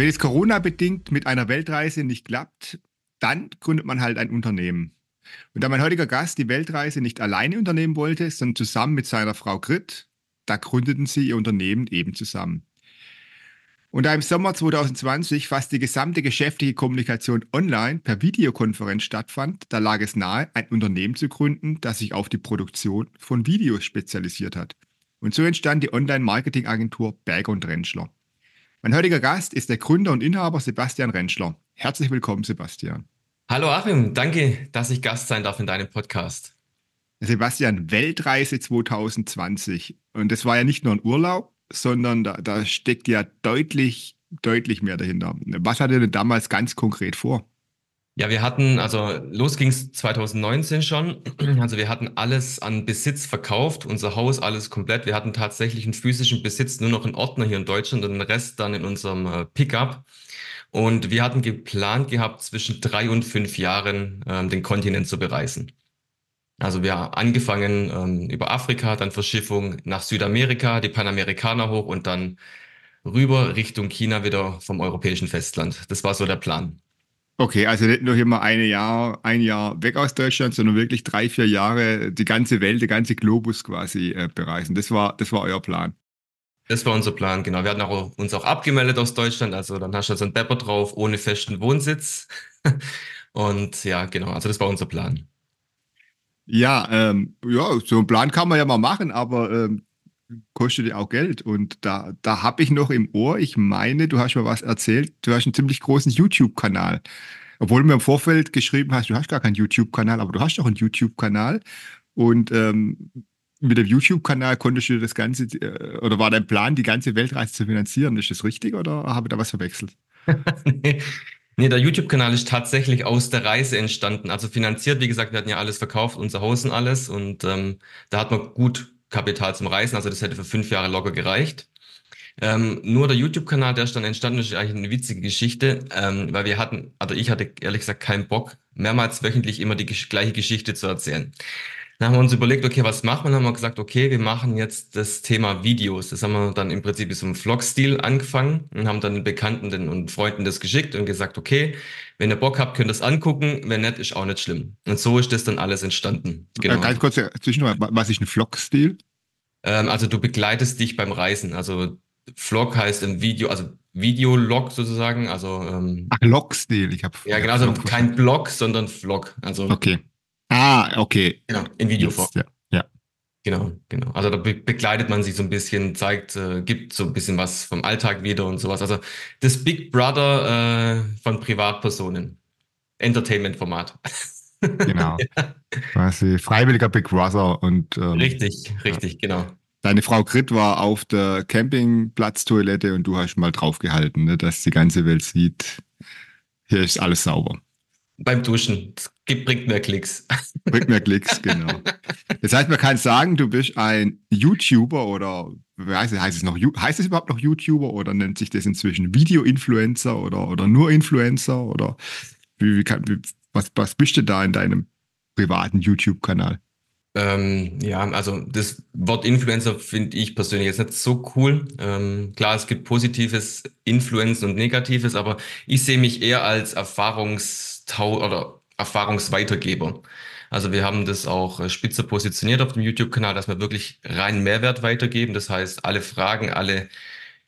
Wenn es Corona-bedingt mit einer Weltreise nicht klappt, dann gründet man halt ein Unternehmen. Und da mein heutiger Gast die Weltreise nicht alleine unternehmen wollte, sondern zusammen mit seiner Frau Grit, da gründeten sie ihr Unternehmen eben zusammen. Und da im Sommer 2020 fast die gesamte geschäftliche Kommunikation online per Videokonferenz stattfand, da lag es nahe, ein Unternehmen zu gründen, das sich auf die Produktion von Videos spezialisiert hat. Und so entstand die Online-Marketing-Agentur Berger und Rentschler. Mein heutiger Gast ist der Gründer und Inhaber Sebastian Rentschler. Herzlich willkommen, Sebastian. Hallo Achim, danke, dass ich Gast sein darf in deinem Podcast. Sebastian, Weltreise 2020. Und das war ja nicht nur ein Urlaub, sondern da, da steckt ja deutlich, deutlich mehr dahinter. Was hat ihr denn damals ganz konkret vor? Ja, wir hatten, also los ging es 2019 schon. Also wir hatten alles an Besitz verkauft, unser Haus, alles komplett. Wir hatten tatsächlich einen physischen Besitz, nur noch einen Ordner hier in Deutschland und den Rest dann in unserem äh, Pickup. Und wir hatten geplant gehabt, zwischen drei und fünf Jahren ähm, den Kontinent zu bereisen. Also wir haben angefangen ähm, über Afrika, dann Verschiffung nach Südamerika, die Panamerikaner hoch und dann rüber Richtung China wieder vom europäischen Festland. Das war so der Plan. Okay, also nicht nur hier mal eine Jahr, ein Jahr weg aus Deutschland, sondern wirklich drei, vier Jahre die ganze Welt, der ganze Globus quasi äh, bereisen. Das war, das war euer Plan. Das war unser Plan, genau. Wir hatten auch, uns auch abgemeldet aus Deutschland. Also dann hast du so ein Depper drauf, ohne festen Wohnsitz. Und ja, genau. Also das war unser Plan. Ja, ähm, ja, so einen Plan kann man ja mal machen, aber ähm, kostet ja auch Geld. Und da, da habe ich noch im Ohr, ich meine, du hast mir was erzählt, du hast einen ziemlich großen YouTube-Kanal. Obwohl du mir im Vorfeld geschrieben hast, du hast gar keinen YouTube-Kanal, aber du hast doch einen YouTube-Kanal. Und ähm, mit dem YouTube-Kanal konntest du das Ganze, äh, oder war dein Plan, die ganze Weltreise zu finanzieren? Ist das richtig oder habe ich da was verwechselt? nee, Nee, der YouTube-Kanal ist tatsächlich aus der Reise entstanden. Also finanziert, wie gesagt, wir hatten ja alles verkauft, unser Haus und alles. Und ähm, da hat man gut Kapital zum Reisen. Also das hätte für fünf Jahre locker gereicht. Ähm, nur der YouTube-Kanal, der ist dann entstanden, ist eigentlich eine witzige Geschichte, ähm, weil wir hatten, also ich hatte ehrlich gesagt keinen Bock, mehrmals wöchentlich immer die gleiche Geschichte zu erzählen. Dann haben wir uns überlegt, okay, was machen wir? Dann haben wir gesagt, okay, wir machen jetzt das Thema Videos. Das haben wir dann im Prinzip so einem Vlog-Stil angefangen und haben dann Bekannten und Freunden das geschickt und gesagt, okay, wenn ihr Bock habt, könnt ihr das angucken. Wenn nicht, ist auch nicht schlimm. Und so ist das dann alles entstanden. Genau. Äh, ganz kurz äh, zwischendurch, was ist ein Vlog-Stil? Ähm, also du begleitest dich beim Reisen. Also Vlog heißt ein Video, also Videolog sozusagen. Also ähm, Ach, Log-Stil. Ich habe ja genau, also kein Blog, sondern Vlog. Also okay. Ah, okay. Genau, in Videoform. Ja, ja. Genau, genau. Also da be begleitet man sich so ein bisschen, zeigt, äh, gibt so ein bisschen was vom Alltag wieder und sowas. Also das Big Brother äh, von Privatpersonen. Entertainment-Format. Genau. ja. Quasi freiwilliger Big Brother und ähm, richtig, richtig, ja. genau. Deine Frau Grit war auf der Campingplatztoilette und du hast mal draufgehalten, ne, dass die ganze Welt sieht, hier ist alles sauber. Beim Duschen. Bringt mehr Klicks. Bringt mehr Klicks, genau. Das heißt, man kann sagen, du bist ein YouTuber oder heißt es, heißt es noch, heißt es überhaupt noch YouTuber oder nennt sich das inzwischen Video-Influencer oder, oder nur Influencer oder wie, wie kann, wie, was, was bist du da in deinem privaten YouTube-Kanal? Ähm, ja, also das Wort Influencer finde ich persönlich jetzt nicht so cool. Ähm, klar, es gibt positives Influenzen und negatives, aber ich sehe mich eher als Erfahrungstau oder Erfahrungsweitergeber. Also wir haben das auch äh, spitze positioniert auf dem YouTube-Kanal, dass wir wirklich rein Mehrwert weitergeben. Das heißt, alle Fragen, alle,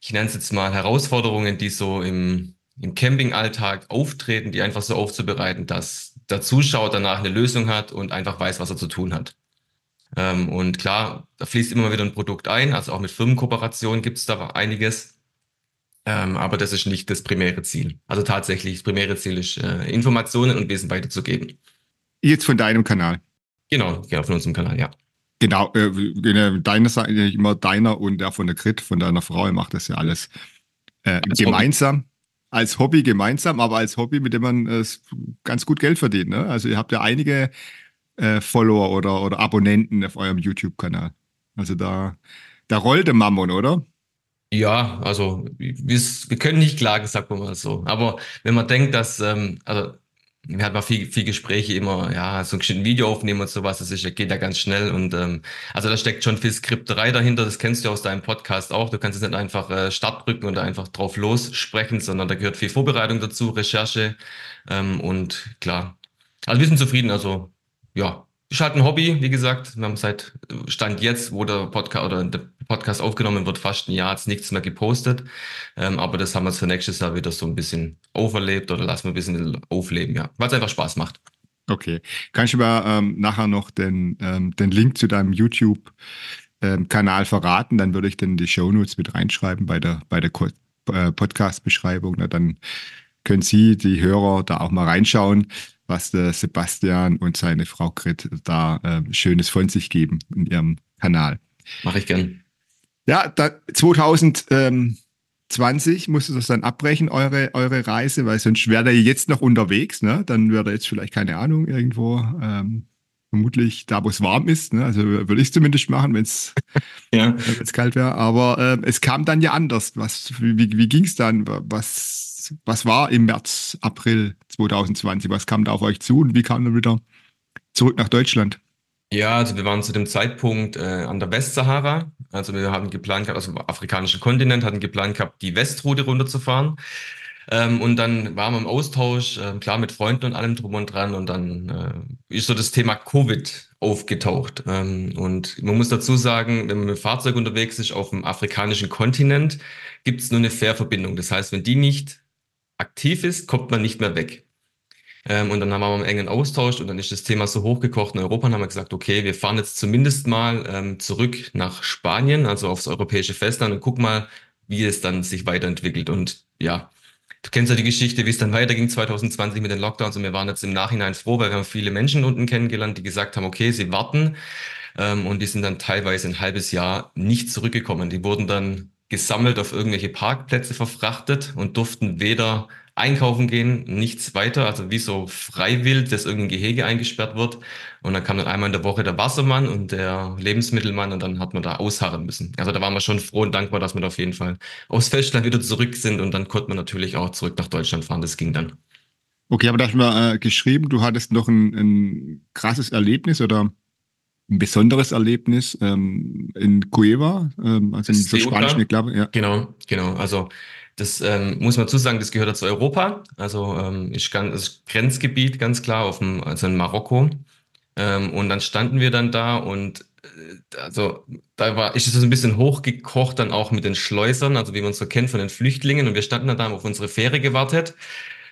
ich nenne es jetzt mal Herausforderungen, die so im, im Campingalltag auftreten, die einfach so aufzubereiten, dass der Zuschauer danach eine Lösung hat und einfach weiß, was er zu tun hat. Ähm, und klar, da fließt immer wieder ein Produkt ein, also auch mit Firmenkooperationen gibt es da einiges. Ähm, aber das ist nicht das primäre Ziel. Also tatsächlich, das primäre Ziel ist, äh, Informationen und Wissen weiterzugeben. Jetzt von deinem Kanal. Genau, genau, von unserem Kanal, ja. Genau, äh, deiner Seite immer deiner und der von der Grit, von deiner Frau, ihr macht das ja alles äh, gemeinsam. Hobby. Als Hobby gemeinsam, aber als Hobby, mit dem man äh, ganz gut Geld verdient. Ne? Also ihr habt ja einige äh, Follower oder, oder Abonnenten auf eurem YouTube-Kanal. Also da, da rollt der Mammon, oder? Ja, also wir, können nicht klagen, sagt man mal so. Aber wenn man denkt, dass, ähm, also wir hatten mal viel, viel Gespräche immer, ja, so ein Video aufnehmen und sowas, das ist, geht ja ganz schnell und ähm, also da steckt schon viel Skripterei dahinter, das kennst du aus deinem Podcast auch. Du kannst es nicht einfach äh, Start drücken und einfach drauf lossprechen, sondern da gehört viel Vorbereitung dazu, Recherche ähm, und klar. Also wir sind zufrieden, also ja, ist halt ein Hobby, wie gesagt. Wir haben seit Stand jetzt, wo der Podcast oder der Podcast aufgenommen wird, fast ein Jahr jetzt nichts mehr gepostet. Ähm, aber das haben wir für nächstes Jahr wieder so ein bisschen overlebt oder lassen wir ein bisschen aufleben, ja. Weil es einfach Spaß macht. Okay. Kannst du mir ähm, nachher noch den, ähm, den Link zu deinem YouTube-Kanal ähm, verraten? Dann würde ich dann die Shownotes mit reinschreiben bei der, bei der äh, Podcast-Beschreibung. Dann können Sie, die Hörer, da auch mal reinschauen was der Sebastian und seine Frau Grit da äh, Schönes von sich geben in ihrem Kanal. Mache ich gern. Ja, da, 2020 musst du das dann abbrechen, eure, eure Reise, weil sonst wäre ihr jetzt noch unterwegs, ne? Dann wäre er jetzt vielleicht, keine Ahnung, irgendwo ähm, vermutlich da, wo es warm ist. Ne? Also würde ich zumindest machen, wenn es ja. kalt wäre. Aber äh, es kam dann ja anders. Was, wie wie ging es dann? Was was, war im März, April 2020? Was kam da auf euch zu und wie kam ihr wieder zurück nach Deutschland? Ja, also wir waren zu dem Zeitpunkt äh, an der Westsahara. Also wir haben geplant gehabt, also afrikanischen Kontinent, hatten geplant gehabt, die Westroute runterzufahren. Ähm, und dann waren wir im Austausch, äh, klar mit Freunden und allem drum und dran. Und dann äh, ist so das Thema Covid aufgetaucht. Ähm, und man muss dazu sagen, wenn man mit dem Fahrzeug unterwegs ist auf dem afrikanischen Kontinent, gibt es nur eine Fährverbindung. Das heißt, wenn die nicht aktiv ist, kommt man nicht mehr weg. Ähm, und dann haben wir einen engen Austausch und dann ist das Thema so hochgekocht in Europa und haben wir gesagt, okay, wir fahren jetzt zumindest mal ähm, zurück nach Spanien, also aufs europäische Festland und guck mal, wie es dann sich weiterentwickelt. Und ja, du kennst ja die Geschichte, wie es dann weiterging 2020 mit den Lockdowns und wir waren jetzt im Nachhinein froh, weil wir haben viele Menschen unten kennengelernt, die gesagt haben, okay, sie warten ähm, und die sind dann teilweise ein halbes Jahr nicht zurückgekommen. Die wurden dann gesammelt auf irgendwelche Parkplätze verfrachtet und durften weder einkaufen gehen, nichts weiter, also wie so freiwillig, dass irgendein Gehege eingesperrt wird. Und dann kam dann einmal in der Woche der Wassermann und der Lebensmittelmann und dann hat man da ausharren müssen. Also da waren wir schon froh und dankbar, dass wir da auf jeden Fall aufs Festland wieder zurück sind und dann konnte man natürlich auch zurück nach Deutschland fahren. Das ging dann. Okay, aber da hast du mal äh, geschrieben, du hattest noch ein, ein krasses Erlebnis oder ein besonderes Erlebnis ähm, in Cueva, ähm, also in der spanischen Klappe. Ja. Genau, genau. Also das ähm, muss man zusagen, das gehört zu Europa. Also ähm, ist ganz, ist Grenzgebiet ganz klar auf dem, also in Marokko. Ähm, und dann standen wir dann da und äh, also da war, ist es so ein bisschen hochgekocht dann auch mit den Schleusern, also wie man es so kennt von den Flüchtlingen. Und wir standen dann da auf unsere Fähre gewartet.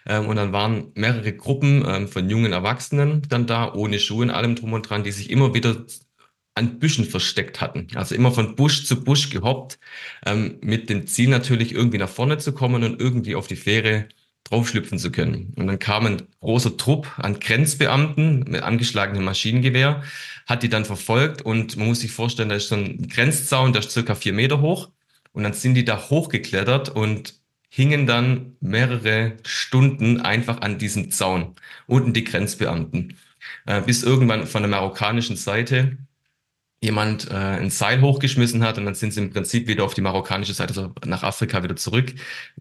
Ähm, und dann waren mehrere Gruppen ähm, von jungen Erwachsenen dann da, ohne Schuhe und allem drum und dran, die sich immer wieder an Büschen versteckt hatten. Also immer von Busch zu Busch gehoppt, ähm, mit dem Ziel natürlich irgendwie nach vorne zu kommen und irgendwie auf die Fähre draufschlüpfen zu können. Und dann kam ein großer Trupp an Grenzbeamten mit angeschlagenem Maschinengewehr, hat die dann verfolgt und man muss sich vorstellen, da ist so ein Grenzzaun, der ist circa vier Meter hoch und dann sind die da hochgeklettert und hingen dann mehrere Stunden einfach an diesem Zaun, unten die Grenzbeamten, äh, bis irgendwann von der marokkanischen Seite jemand äh, ein Seil hochgeschmissen hat und dann sind sie im Prinzip wieder auf die marokkanische Seite, also nach Afrika wieder zurück,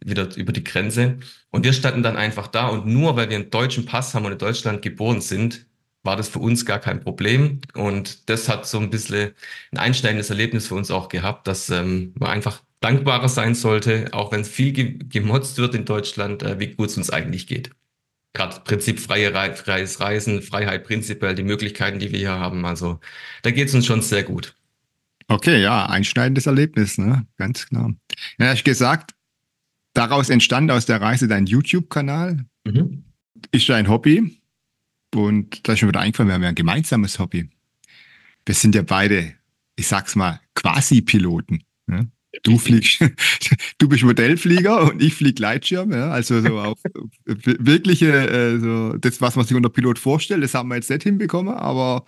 wieder über die Grenze. Und wir standen dann einfach da und nur weil wir einen deutschen Pass haben und in Deutschland geboren sind, war das für uns gar kein Problem. Und das hat so ein bisschen ein einschneidendes Erlebnis für uns auch gehabt, dass ähm, man einfach dankbarer sein sollte, auch wenn viel ge gemotzt wird in Deutschland, äh, wie gut es uns eigentlich geht. Gerade Prinzip freie Re freies Reisen, Freiheit prinzipiell, die Möglichkeiten, die wir hier haben. Also da geht es uns schon sehr gut. Okay, ja, einschneidendes Erlebnis, ne? Ganz klar. Ja, ich gesagt, daraus entstand aus der Reise dein YouTube-Kanal. Mhm. Ist dein Hobby. Und da ist mir wieder eingefallen, wir haben ja ein gemeinsames Hobby. Wir sind ja beide, ich sag's mal, Quasi-Piloten. Ne? Du fliegst, du bist Modellflieger und ich fliege Gleitschirm, ja, also so auf wirkliche, äh, so das, was man sich unter Pilot vorstellt, das haben wir jetzt nicht hinbekommen, aber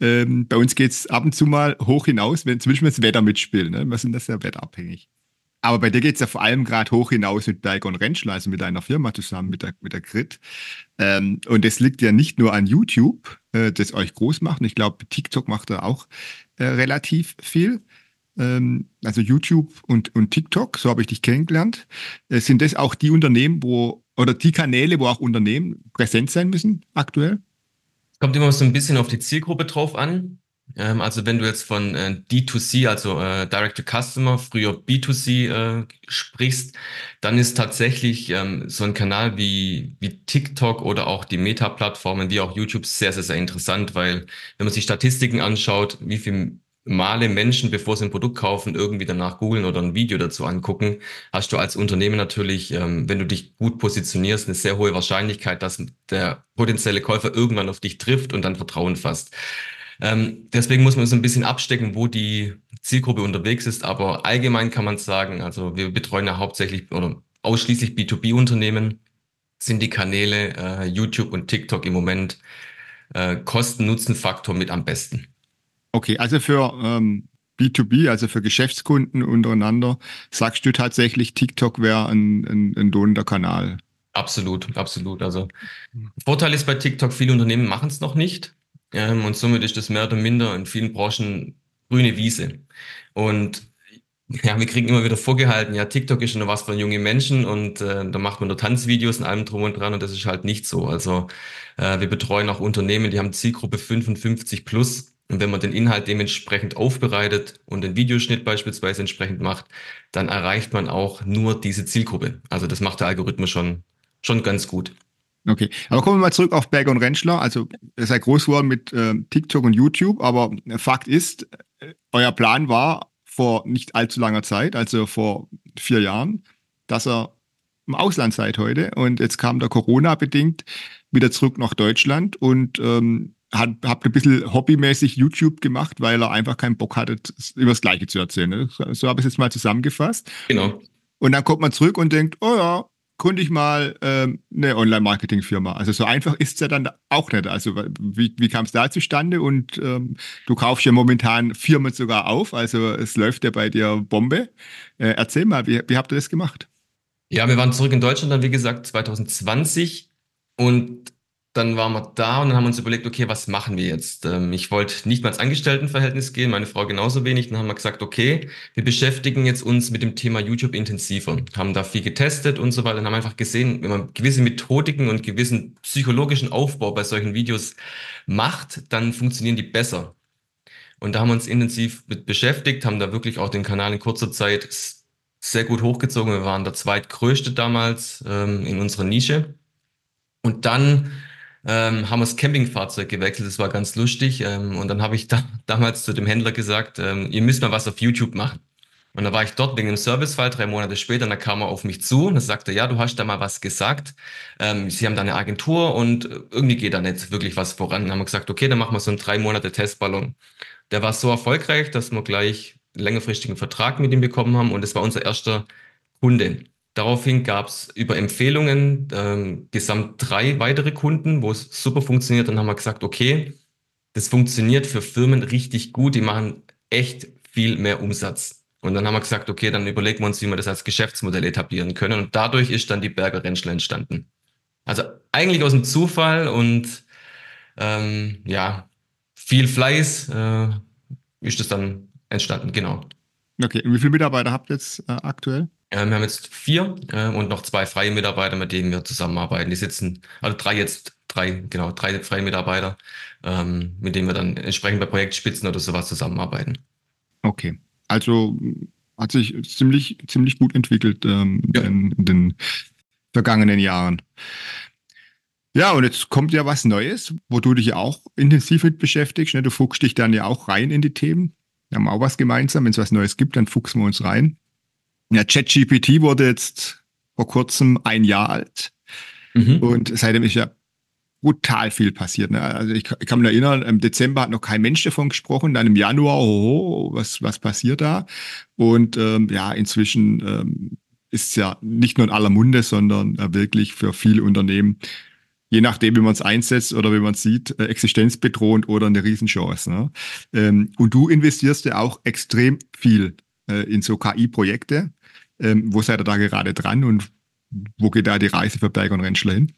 ähm, bei uns geht es ab und zu mal hoch hinaus, wenn Beispiel das Wetter mitspielt, ne? wir sind das ja wetterabhängig. Aber bei dir geht es ja vor allem gerade hoch hinaus mit und Rentschler, also mit deiner Firma zusammen, mit der, mit der Grid. Ähm, und das liegt ja nicht nur an YouTube, äh, das euch groß macht. Ich glaube, TikTok macht da auch äh, relativ viel. Ähm, also YouTube und, und TikTok, so habe ich dich kennengelernt. Äh, sind das auch die Unternehmen, wo, oder die Kanäle, wo auch Unternehmen präsent sein müssen aktuell? Kommt immer so ein bisschen auf die Zielgruppe drauf an. Ähm, also wenn du jetzt von äh, D2C, also äh, Direct to Customer, früher B2C äh, sprichst, dann ist tatsächlich ähm, so ein Kanal wie, wie TikTok oder auch die Meta-Plattformen, wie auch YouTube sehr, sehr, sehr interessant, weil wenn man sich Statistiken anschaut, wie viel Male Menschen, bevor sie ein Produkt kaufen, irgendwie danach googeln oder ein Video dazu angucken, hast du als Unternehmen natürlich, ähm, wenn du dich gut positionierst, eine sehr hohe Wahrscheinlichkeit, dass der potenzielle Käufer irgendwann auf dich trifft und dann Vertrauen fasst. Ähm, deswegen muss man so ein bisschen abstecken, wo die Zielgruppe unterwegs ist. Aber allgemein kann man sagen, also wir betreuen ja hauptsächlich oder ausschließlich B2B-Unternehmen, sind die Kanäle äh, YouTube und TikTok im Moment äh, Kosten-Nutzen-Faktor mit am besten. Okay, also für ähm, B2B, also für Geschäftskunden untereinander, sagst du tatsächlich, TikTok wäre ein, ein, ein lohnender Kanal? Absolut, absolut. Also Vorteil ist bei TikTok, viele Unternehmen machen es noch nicht. Ähm, und somit ist das mehr oder minder in vielen Branchen grüne Wiese. Und ja, wir kriegen immer wieder vorgehalten, ja, TikTok ist schon was für junge Menschen und äh, da macht man nur Tanzvideos und allem drum und dran und das ist halt nicht so. Also äh, wir betreuen auch Unternehmen, die haben Zielgruppe 55 plus und wenn man den Inhalt dementsprechend aufbereitet und den Videoschnitt beispielsweise entsprechend macht, dann erreicht man auch nur diese Zielgruppe. Also das macht der Algorithmus schon, schon ganz gut. Okay, aber kommen wir mal zurück auf Berger und Rentschler. Also ihr seid groß geworden mit äh, TikTok und YouTube, aber Fakt ist, äh, euer Plan war vor nicht allzu langer Zeit, also vor vier Jahren, dass er im Ausland seid heute und jetzt kam der Corona bedingt wieder zurück nach Deutschland und ähm, hat, habt ein bisschen hobbymäßig YouTube gemacht, weil er einfach keinen Bock hatte, über das Gleiche zu erzählen. Ne? So habe ich es jetzt mal zusammengefasst. Genau. Und dann kommt man zurück und denkt, oh ja, gründe ich mal ähm, eine Online-Marketing-Firma. Also so einfach ist es ja dann auch nicht. Also wie, wie kam es da zustande? Und ähm, du kaufst ja momentan Firmen sogar auf. Also es läuft ja bei dir Bombe. Äh, erzähl mal, wie, wie habt ihr das gemacht? Ja, wir waren zurück in Deutschland dann, wie gesagt, 2020. Und dann waren wir da und dann haben wir uns überlegt, okay, was machen wir jetzt? Ähm, ich wollte nicht mal ins Angestelltenverhältnis gehen, meine Frau genauso wenig. Dann haben wir gesagt, okay, wir beschäftigen jetzt uns mit dem Thema YouTube intensiver, haben da viel getestet und so weiter und haben einfach gesehen, wenn man gewisse Methodiken und gewissen psychologischen Aufbau bei solchen Videos macht, dann funktionieren die besser. Und da haben wir uns intensiv mit beschäftigt, haben da wirklich auch den Kanal in kurzer Zeit sehr gut hochgezogen. Wir waren der zweitgrößte damals ähm, in unserer Nische. Und dann ähm, haben wir das Campingfahrzeug gewechselt. Das war ganz lustig. Ähm, und dann habe ich da, damals zu dem Händler gesagt, ähm, ihr müsst mal was auf YouTube machen. Und da war ich dort wegen einem Servicefall, drei Monate später, und da kam er auf mich zu und sagte, ja, du hast da mal was gesagt. Ähm, Sie haben da eine Agentur und irgendwie geht da nicht wirklich was voran. Dann haben wir gesagt, okay, dann machen wir so einen drei Monate Testballon. Der war so erfolgreich, dass wir gleich einen längerfristigen Vertrag mit ihm bekommen haben und es war unser erster Kunde. Daraufhin gab es über Empfehlungen ähm, gesamt drei weitere Kunden, wo es super funktioniert. Dann haben wir gesagt, okay, das funktioniert für Firmen richtig gut, die machen echt viel mehr Umsatz. Und dann haben wir gesagt, okay, dann überlegen wir uns, wie wir das als Geschäftsmodell etablieren können. Und dadurch ist dann die Berger Rentschler entstanden. Also eigentlich aus dem Zufall und ähm, ja, viel Fleiß äh, ist das dann entstanden, genau. Okay, wie viele Mitarbeiter habt ihr jetzt äh, aktuell? Äh, wir haben jetzt vier äh, und noch zwei freie Mitarbeiter, mit denen wir zusammenarbeiten. Die sitzen, also drei jetzt, drei, genau, drei freie Mitarbeiter, ähm, mit denen wir dann entsprechend bei Projektspitzen oder sowas zusammenarbeiten. Okay. Also hat sich ziemlich, ziemlich gut entwickelt ähm, ja. in, in den vergangenen Jahren. Ja, und jetzt kommt ja was Neues, wo du dich auch intensiv mit beschäftigst. Ne? Du fuchst dich dann ja auch rein in die Themen. Wir haben auch was gemeinsam. Wenn es was Neues gibt, dann fuchsen wir uns rein. Ja, ChatGPT wurde jetzt vor kurzem ein Jahr alt. Mhm. Und seitdem ist ja brutal viel passiert. Ne? Also ich, ich, kann mich erinnern, im Dezember hat noch kein Mensch davon gesprochen, dann im Januar, oh, was, was passiert da? Und ähm, ja, inzwischen ähm, ist es ja nicht nur in aller Munde, sondern äh, wirklich für viele Unternehmen, je nachdem, wie man es einsetzt oder wie man es sieht, äh, existenzbedrohend oder eine Riesenchance. Ne? Ähm, und du investierst ja auch extrem viel äh, in so KI-Projekte. Ähm, wo seid ihr da gerade dran und wo geht da die Reise für Berger und Rentschler hin?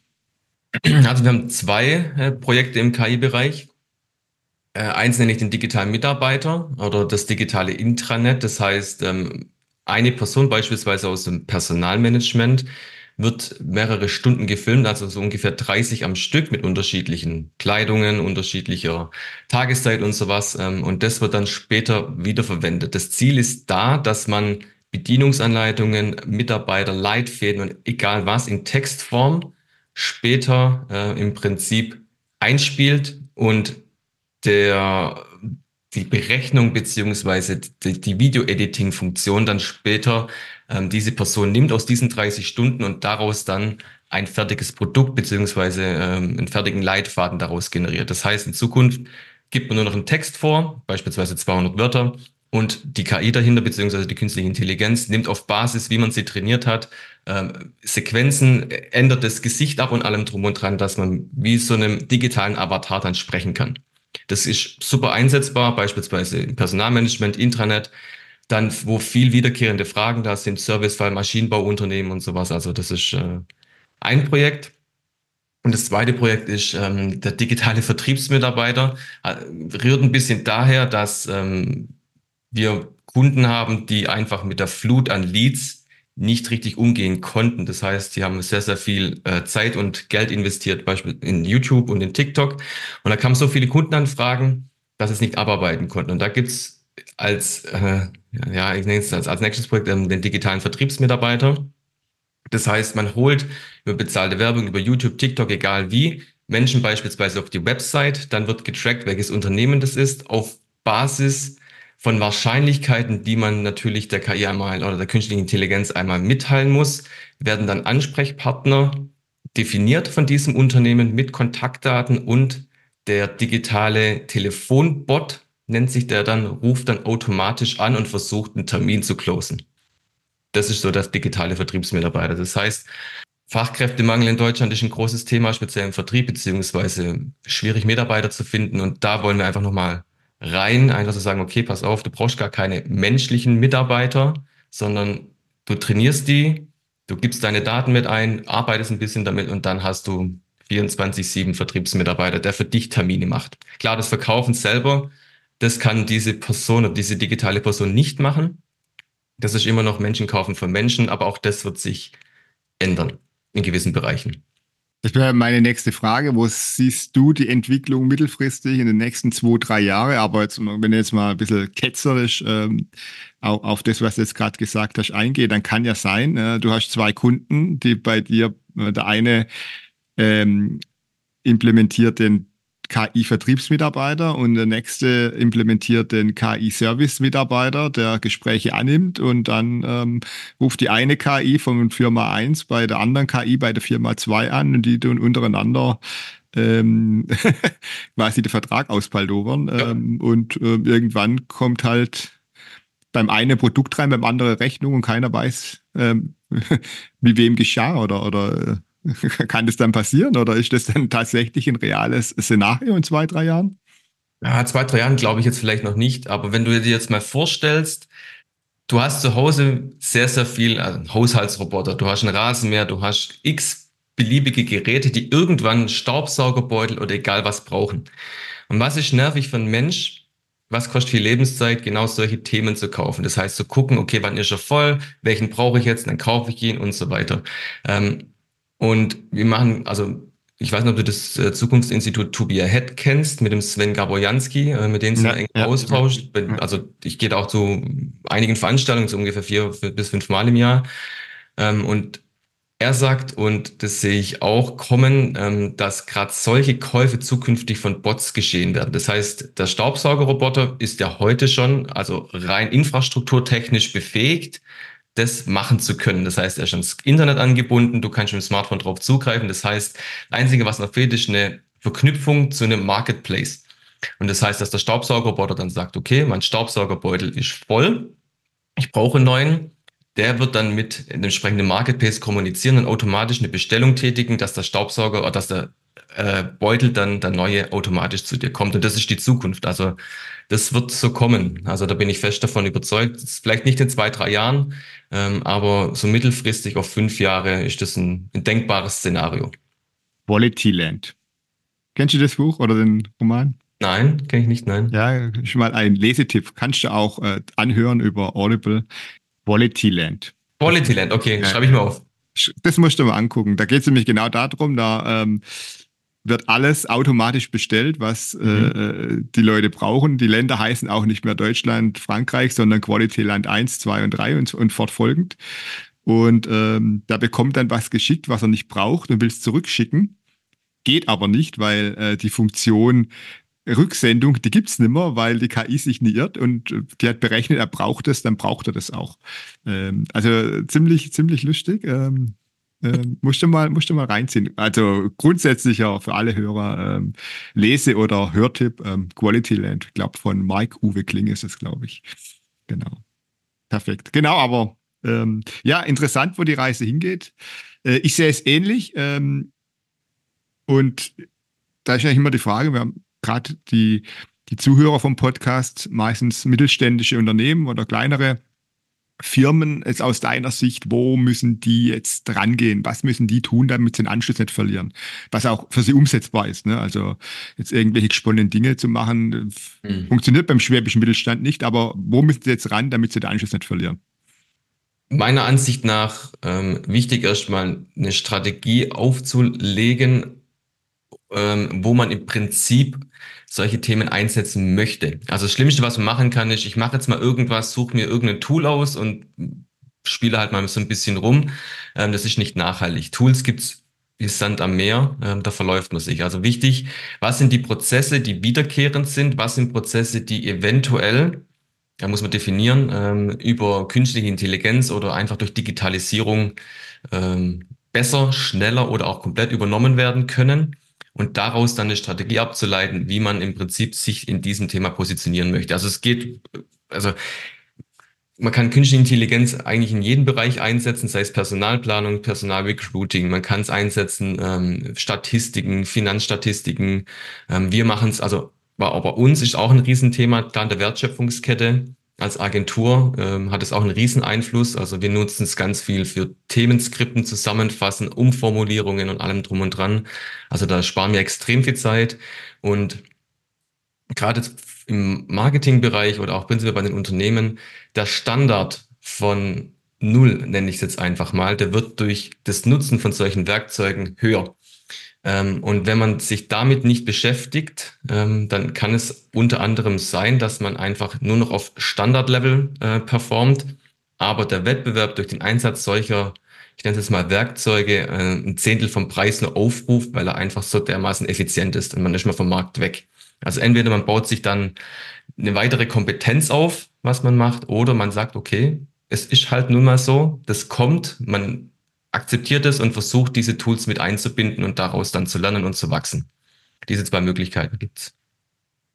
Also wir haben zwei äh, Projekte im KI-Bereich. Äh, eins nenne ich den digitalen Mitarbeiter oder das digitale Intranet. Das heißt, ähm, eine Person beispielsweise aus dem Personalmanagement wird mehrere Stunden gefilmt, also so ungefähr 30 am Stück mit unterschiedlichen Kleidungen, unterschiedlicher Tageszeit und sowas. Ähm, und das wird dann später wiederverwendet. Das Ziel ist da, dass man Bedienungsanleitungen, Mitarbeiter, Leitfäden und egal was in Textform später äh, im Prinzip einspielt und der die Berechnung beziehungsweise die, die Video-Editing-Funktion dann später ähm, diese Person nimmt aus diesen 30 Stunden und daraus dann ein fertiges Produkt beziehungsweise ähm, einen fertigen Leitfaden daraus generiert. Das heißt, in Zukunft gibt man nur noch einen Text vor, beispielsweise 200 Wörter, und die KI dahinter, beziehungsweise die künstliche Intelligenz, nimmt auf Basis, wie man sie trainiert hat, ähm, Sequenzen, ändert das Gesicht ab und allem drum und dran, dass man wie so einem digitalen Avatar dann sprechen kann. Das ist super einsetzbar, beispielsweise im Personalmanagement, Intranet, dann wo viel wiederkehrende Fragen da sind, Servicefall, Maschinenbauunternehmen und sowas. Also das ist äh, ein Projekt. Und das zweite Projekt ist ähm, der digitale Vertriebsmitarbeiter. Äh, rührt ein bisschen daher, dass ähm, wir Kunden haben, die einfach mit der Flut an Leads nicht richtig umgehen konnten. Das heißt, sie haben sehr, sehr viel äh, Zeit und Geld investiert, beispielsweise in YouTube und in TikTok. Und da kamen so viele Kundenanfragen, dass sie es nicht abarbeiten konnten. Und da gibt's als, äh, ja, ich nenne es als, als nächstes Projekt ähm, den digitalen Vertriebsmitarbeiter. Das heißt, man holt über bezahlte Werbung, über YouTube, TikTok, egal wie, Menschen beispielsweise auf die Website, dann wird getrackt, welches Unternehmen das ist, auf Basis von Wahrscheinlichkeiten, die man natürlich der KI einmal oder der künstlichen Intelligenz einmal mitteilen muss, werden dann Ansprechpartner definiert von diesem Unternehmen mit Kontaktdaten und der digitale Telefonbot nennt sich der dann, ruft dann automatisch an und versucht einen Termin zu closen. Das ist so das digitale Vertriebsmitarbeiter. Das heißt, Fachkräftemangel in Deutschland ist ein großes Thema, speziell im Vertrieb, beziehungsweise schwierig Mitarbeiter zu finden. Und da wollen wir einfach nochmal rein, einfach zu sagen, okay, pass auf, du brauchst gar keine menschlichen Mitarbeiter, sondern du trainierst die, du gibst deine Daten mit ein, arbeitest ein bisschen damit und dann hast du 24-7 Vertriebsmitarbeiter, der für dich Termine macht. Klar, das Verkaufen selber, das kann diese Person oder diese digitale Person nicht machen. Das ist immer noch Menschen kaufen von Menschen, aber auch das wird sich ändern in gewissen Bereichen. Das wäre meine nächste Frage. Wo siehst du die Entwicklung mittelfristig in den nächsten zwei, drei Jahren? Aber jetzt, wenn du jetzt mal ein bisschen ketzerisch ähm, auf, auf das, was du jetzt gerade gesagt hast, eingeht, dann kann ja sein, äh, du hast zwei Kunden, die bei dir, äh, der eine ähm, implementiert den KI-Vertriebsmitarbeiter und der nächste implementiert den KI-Service-Mitarbeiter, der Gespräche annimmt und dann ähm, ruft die eine KI von Firma 1 bei der anderen KI bei der Firma 2 an und die tun untereinander ähm, quasi den Vertrag auspaldovern ähm, ja. und äh, irgendwann kommt halt beim einen Produkt rein, beim anderen Rechnung und keiner weiß, ähm, wie wem geschah oder, oder äh, Kann das dann passieren oder ist das dann tatsächlich ein reales Szenario in zwei, drei Jahren? Ja, zwei, drei Jahren glaube ich jetzt vielleicht noch nicht, aber wenn du dir jetzt mal vorstellst, du hast zu Hause sehr, sehr viel also Haushaltsroboter, du hast einen Rasenmäher, du hast x beliebige Geräte, die irgendwann Staubsaugerbeutel oder egal was brauchen. Und was ist nervig für einen Mensch? Was kostet viel Lebenszeit, genau solche Themen zu kaufen? Das heißt, zu gucken, okay, wann ist er voll? Welchen brauche ich jetzt? Dann kaufe ich ihn und so weiter. Ähm, und wir machen, also ich weiß nicht, ob du das äh, Zukunftsinstitut To Be Ahead kennst, mit dem Sven Gaborjanski, äh, mit dem ja, eng ja, austauscht. Ja. Also ich gehe da auch zu einigen Veranstaltungen, so ungefähr vier bis fünf Mal im Jahr. Ähm, und er sagt, und das sehe ich auch kommen, ähm, dass gerade solche Käufe zukünftig von Bots geschehen werden. Das heißt, der Staubsaugerroboter ist ja heute schon, also rein infrastrukturtechnisch befähigt, das machen zu können. Das heißt, er ist ans Internet angebunden, du kannst mit dem Smartphone drauf zugreifen. Das heißt, das Einzige, was noch fehlt, ist eine Verknüpfung zu einem Marketplace. Und das heißt, dass der Staubsaugerroboter dann sagt, okay, mein Staubsaugerbeutel ist voll, ich brauche einen neuen. Der wird dann mit dem entsprechenden Marketplace kommunizieren und automatisch eine Bestellung tätigen, dass der Staubsauger oder dass der äh, Beutel dann der neue automatisch zu dir kommt. Und das ist die Zukunft. Also das wird so kommen. Also da bin ich fest davon überzeugt. Vielleicht nicht in zwei, drei Jahren, ähm, aber so mittelfristig auf fünf Jahre ist das ein, ein denkbares Szenario. Quality Land. Kennst du das Buch oder den Roman? Nein, kenne ich nicht, nein. Ja, schon mal ein Lesetipp. Kannst du auch äh, anhören über Audible. Quality Land. Quality Land, okay, ja. schreibe ich mal auf. Das musst du mal angucken. Da geht es nämlich genau darum, da ähm, wird alles automatisch bestellt, was äh, mhm. äh, die Leute brauchen. Die Länder heißen auch nicht mehr Deutschland, Frankreich, sondern Quality Land 1, 2 und 3 und, und fortfolgend. Und ähm, da bekommt dann was geschickt, was er nicht braucht und will es zurückschicken. Geht aber nicht, weil äh, die Funktion Rücksendung, die gibt's nicht mehr, weil die KI sich nie irrt und die hat berechnet, er braucht es, dann braucht er das auch. Ähm, also ziemlich, ziemlich lustig. Ähm, ähm, musst, du mal, musst du mal reinziehen. Also grundsätzlich ja für alle Hörer ähm, Lese- oder Hörtipp ähm, Quality Land. Ich glaube, von Mike Uwe Kling ist es, glaube ich. Genau. Perfekt. Genau, aber ähm, ja, interessant, wo die Reise hingeht. Äh, ich sehe es ähnlich. Ähm, und da ist ja immer die Frage, wir haben gerade die, die Zuhörer vom Podcast, meistens mittelständische Unternehmen oder kleinere Firmen, jetzt aus deiner Sicht, wo müssen die jetzt rangehen? Was müssen die tun, damit sie den Anschluss nicht verlieren? Was auch für sie umsetzbar ist. Ne? Also jetzt irgendwelche spannenden Dinge zu machen, mhm. funktioniert beim schwäbischen Mittelstand nicht, aber wo müssen sie jetzt ran, damit sie den Anschluss nicht verlieren? Meiner Ansicht nach ähm, wichtig erstmal eine Strategie aufzulegen, ähm, wo man im Prinzip solche Themen einsetzen möchte. Also das Schlimmste, was man machen kann, ist, ich mache jetzt mal irgendwas, suche mir irgendein Tool aus und spiele halt mal so ein bisschen rum. Ähm, das ist nicht nachhaltig. Tools gibt's wie Sand am Meer, ähm, da verläuft man sich. Also wichtig, was sind die Prozesse, die wiederkehrend sind? Was sind Prozesse, die eventuell, da muss man definieren, ähm, über künstliche Intelligenz oder einfach durch Digitalisierung ähm, besser, schneller oder auch komplett übernommen werden können? Und daraus dann eine Strategie abzuleiten, wie man im Prinzip sich in diesem Thema positionieren möchte. Also es geht, also man kann künstliche Intelligenz eigentlich in jedem Bereich einsetzen, sei es Personalplanung, Personalrecruiting. Man kann es einsetzen, ähm, Statistiken, Finanzstatistiken. Ähm, wir machen es, also aber uns ist auch ein Riesenthema, Plan der Wertschöpfungskette als Agentur ähm, hat es auch einen riesen Einfluss. Also wir nutzen es ganz viel für Themenskripten zusammenfassen, Umformulierungen und allem drum und dran. Also da sparen wir extrem viel Zeit und gerade im Marketingbereich oder auch prinzipiell bei den Unternehmen, der Standard von Null, nenne ich es jetzt einfach mal, der wird durch das Nutzen von solchen Werkzeugen höher. Ähm, und wenn man sich damit nicht beschäftigt, ähm, dann kann es unter anderem sein, dass man einfach nur noch auf Standardlevel äh, performt, aber der Wettbewerb durch den Einsatz solcher, ich nenne es jetzt mal Werkzeuge, äh, ein Zehntel vom Preis nur aufruft, weil er einfach so dermaßen effizient ist und man ist mal vom Markt weg. Also entweder man baut sich dann eine weitere Kompetenz auf, was man macht, oder man sagt, okay, es ist halt nun mal so, das kommt, man akzeptiert es und versucht, diese Tools mit einzubinden und daraus dann zu lernen und zu wachsen. Diese zwei Möglichkeiten gibt's.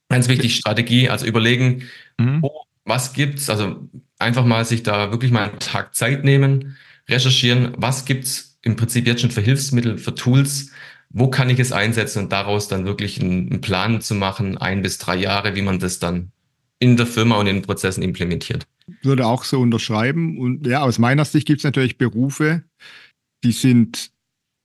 Ganz wichtig, Strategie, also überlegen, mhm. wo, was gibt's, also einfach mal sich da wirklich mal einen Tag Zeit nehmen, recherchieren, was gibt's im Prinzip jetzt schon für Hilfsmittel, für Tools, wo kann ich es einsetzen und daraus dann wirklich einen, einen Plan zu machen, ein bis drei Jahre, wie man das dann in der Firma und in den Prozessen implementiert. Würde auch so unterschreiben. Und ja, aus meiner Sicht gibt es natürlich Berufe, die sind,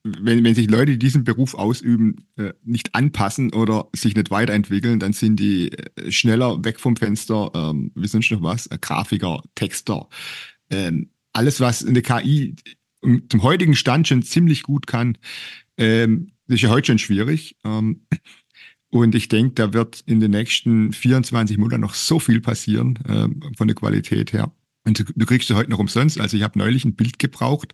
wenn, wenn sich Leute, die diesen Beruf ausüben, äh, nicht anpassen oder sich nicht weiterentwickeln, dann sind die äh, schneller weg vom Fenster, ähm, wie sonst noch was, Grafiker, Texter. Ähm, alles, was eine KI zum heutigen Stand schon ziemlich gut kann, ähm, ist ja heute schon schwierig. Ähm, und ich denke, da wird in den nächsten 24 Monaten noch so viel passieren ähm, von der Qualität her. Und du, du kriegst du heute noch umsonst. Also ich habe neulich ein Bild gebraucht,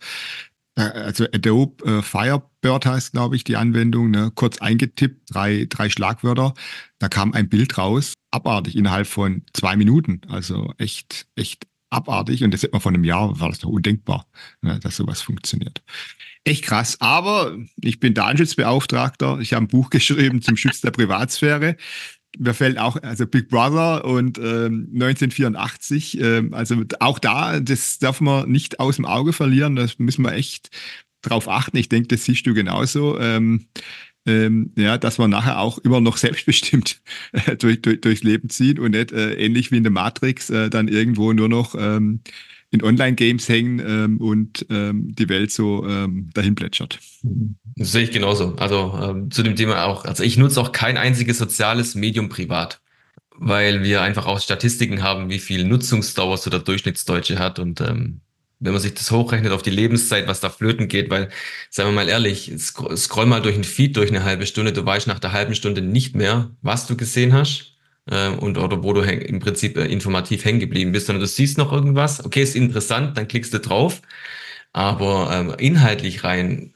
also Adobe äh, Firebird heißt, glaube ich, die Anwendung, ne? kurz eingetippt, drei, drei Schlagwörter, da kam ein Bild raus, abartig innerhalb von zwei Minuten. Also echt, echt abartig und das hätte man vor einem Jahr, war das doch undenkbar, ne, dass sowas funktioniert. Echt krass. Aber ich bin Datenschutzbeauftragter. Ich habe ein Buch geschrieben zum Schutz der Privatsphäre. Mir fällt auch, also Big Brother und ähm, 1984, ähm, also auch da, das darf man nicht aus dem Auge verlieren. Das müssen wir echt drauf achten. Ich denke, das siehst du genauso. Ähm, ähm, ja, dass man nachher auch immer noch selbstbestimmt äh, durch, durch, durchs Leben zieht und nicht äh, ähnlich wie in der Matrix äh, dann irgendwo nur noch ähm, in Online-Games hängen ähm, und ähm, die Welt so ähm, dahin plätschert. Das sehe ich genauso. Also ähm, zu dem Thema auch. Also ich nutze auch kein einziges soziales Medium privat, weil wir einfach auch Statistiken haben, wie viel Nutzungsdauer so der Durchschnittsdeutsche hat und ähm, wenn man sich das hochrechnet auf die Lebenszeit, was da flöten geht, weil, sagen wir mal ehrlich, scroll mal durch ein Feed durch eine halbe Stunde, du weißt nach der halben Stunde nicht mehr, was du gesehen hast und oder wo du im Prinzip äh, informativ hängen geblieben bist, sondern du siehst noch irgendwas, okay, ist interessant, dann klickst du drauf, aber ähm, inhaltlich rein,